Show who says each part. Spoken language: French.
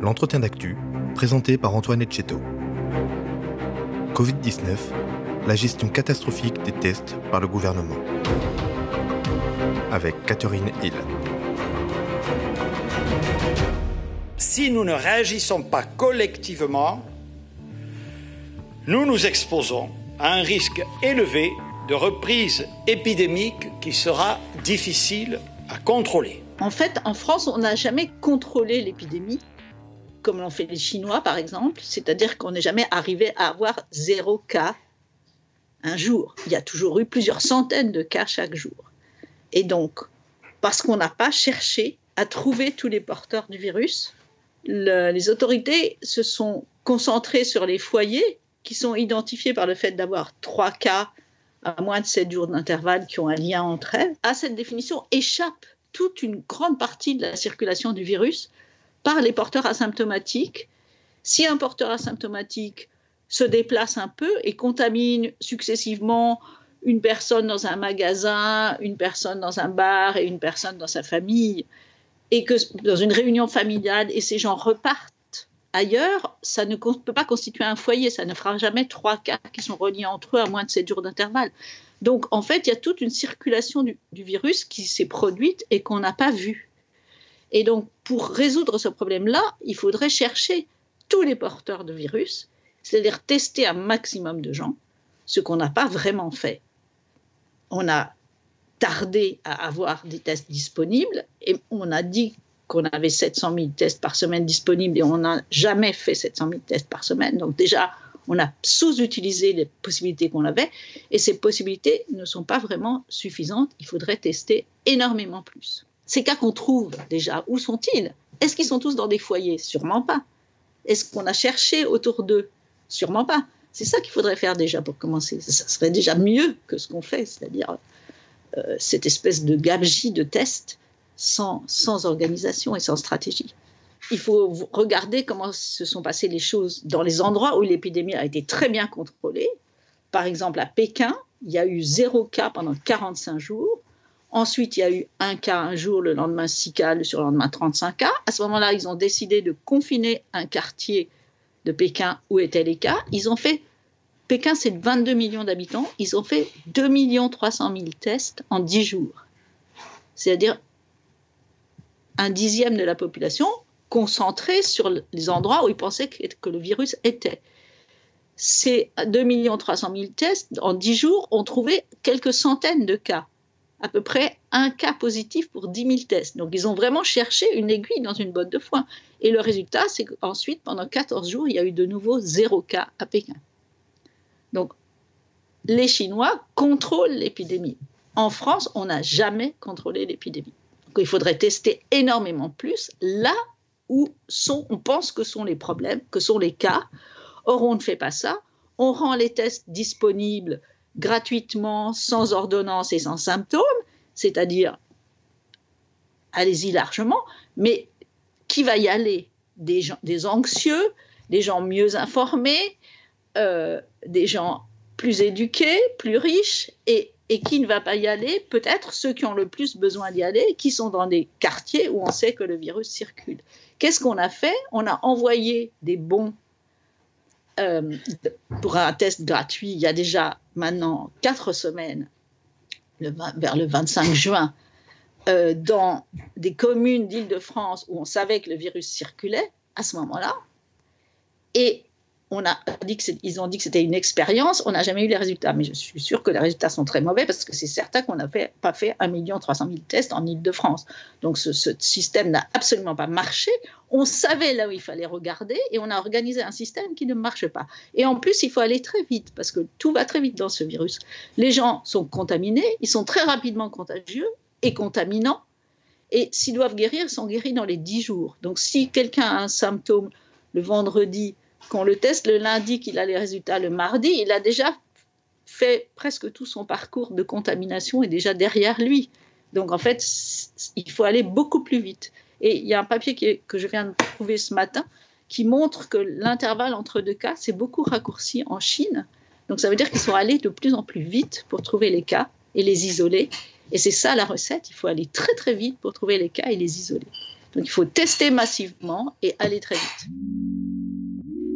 Speaker 1: l'entretien d'actu, présenté par Antoine Etcheto. Covid-19, la gestion catastrophique des tests par le gouvernement. Avec Catherine Hill.
Speaker 2: Si nous ne réagissons pas collectivement, nous nous exposons à un risque élevé de reprise épidémique qui sera difficile à contrôler.
Speaker 3: En fait, en France, on n'a jamais contrôlé l'épidémie, comme l'ont fait les Chinois, par exemple, c'est-à-dire qu'on n'est jamais arrivé à avoir zéro cas un jour. Il y a toujours eu plusieurs centaines de cas chaque jour. Et donc, parce qu'on n'a pas cherché à trouver tous les porteurs du virus, les autorités se sont concentrées sur les foyers qui sont identifiés par le fait d'avoir trois cas à moins de sept jours d'intervalle qui ont un lien entre elles. À cette définition échappe toute une grande partie de la circulation du virus par les porteurs asymptomatiques. Si un porteur asymptomatique se déplace un peu et contamine successivement une personne dans un magasin, une personne dans un bar et une personne dans sa famille, et que dans une réunion familiale, et ces gens repartent ailleurs, ça ne peut pas constituer un foyer, ça ne fera jamais trois cas qui sont reliés entre eux à moins de sept jours d'intervalle. Donc en fait, il y a toute une circulation du, du virus qui s'est produite et qu'on n'a pas vue. Et donc pour résoudre ce problème-là, il faudrait chercher tous les porteurs de virus, c'est-à-dire tester un maximum de gens, ce qu'on n'a pas vraiment fait. On a tardé à avoir des tests disponibles et on a dit qu'on avait 700 000 tests par semaine disponibles et on n'a jamais fait 700 000 tests par semaine. Donc déjà, on a sous-utilisé les possibilités qu'on avait et ces possibilités ne sont pas vraiment suffisantes. Il faudrait tester énormément plus. Ces cas qu'on trouve déjà, où sont-ils? Est-ce qu'ils sont tous dans des foyers? Sûrement pas. Est-ce qu'on a cherché autour d'eux? Sûrement pas. C'est ça qu'il faudrait faire déjà pour commencer. Ça serait déjà mieux que ce qu'on fait, c'est-à-dire euh, cette espèce de gabegie de tests sans, sans organisation et sans stratégie. Il faut regarder comment se sont passées les choses dans les endroits où l'épidémie a été très bien contrôlée. Par exemple, à Pékin, il y a eu zéro cas pendant 45 jours. Ensuite, il y a eu un cas un jour, le lendemain 6 cas, le surlendemain 35 cas. À ce moment-là, ils ont décidé de confiner un quartier de Pékin où étaient les cas. Ils ont fait Pékin, c'est 22 millions d'habitants. Ils ont fait 2 300 000 tests en 10 jours. C'est-à-dire un dixième de la population concentrée sur les endroits où ils pensaient que, le virus était. Ces 2 300 000 tests, en 10 jours, ont trouvé quelques centaines de cas. À peu près un cas positif pour 10 000 tests. Donc, ils ont vraiment cherché une aiguille dans une botte de foin. Et le résultat, c'est qu'ensuite, pendant 14 jours, il y a eu de nouveau zéro cas à Pékin. Donc, les Chinois contrôlent l'épidémie. En France, on n'a jamais contrôlé l'épidémie. il faudrait tester énormément plus là où sont, on pense que sont les problèmes, que sont les cas. Or, on ne fait pas ça. On rend les tests disponibles gratuitement, sans ordonnance et sans symptômes, c'est-à-dire, allez-y largement, mais qui va y aller? Des, gens, anxieux, des gens mieux informés, euh, des gens plus éduqués, plus riches, et, qui ne va pas y aller? Peut-être ceux qui ont le plus besoin d'y aller, qui sont dans des quartiers où on sait que le virus circule. Qu'est-ce qu'on a fait? On a envoyé des bons euh, pour un test gratuit il y a déjà maintenant quatre semaines, vers le 25 juin, euh, dans des communes d'Île-de-France où on savait que le virus circulait à ce moment-là. Et on a dit que ils ont dit que c'était une expérience, on n'a jamais eu les résultats. Mais je suis sûre que les résultats sont très mauvais parce que c'est certain qu'on n'a pas fait 1 300 000 tests en Ile-de-France. Donc ce, système n'a absolument pas marché. On savait là où il fallait regarder et on a organisé un système qui ne marche pas. Et en plus, il faut aller très vite parce que tout va très vite dans ce virus. Les gens sont contaminés, ils sont très rapidement contagieux et contaminants. Et s'ils doivent guérir, ils sont guéris dans les 10 jours. Donc si quelqu'un a un symptôme le vendredi, qu'on le teste le lundi, qu'il a les résultats le mardi, il a déjà fait presque tout son parcours de contamination est déjà derrière lui. Donc en fait, il faut aller beaucoup plus vite. Et il y a un papier que je viens de trouver ce matin qui montre que l'intervalle entre deux cas s'est beaucoup raccourci en Chine. Donc ça veut dire qu'ils sont allés de plus en plus vite pour trouver les cas et les isoler. Et c'est ça la recette, il faut aller très très vite pour trouver les cas et les isoler. Donc il faut tester massivement et aller très vite.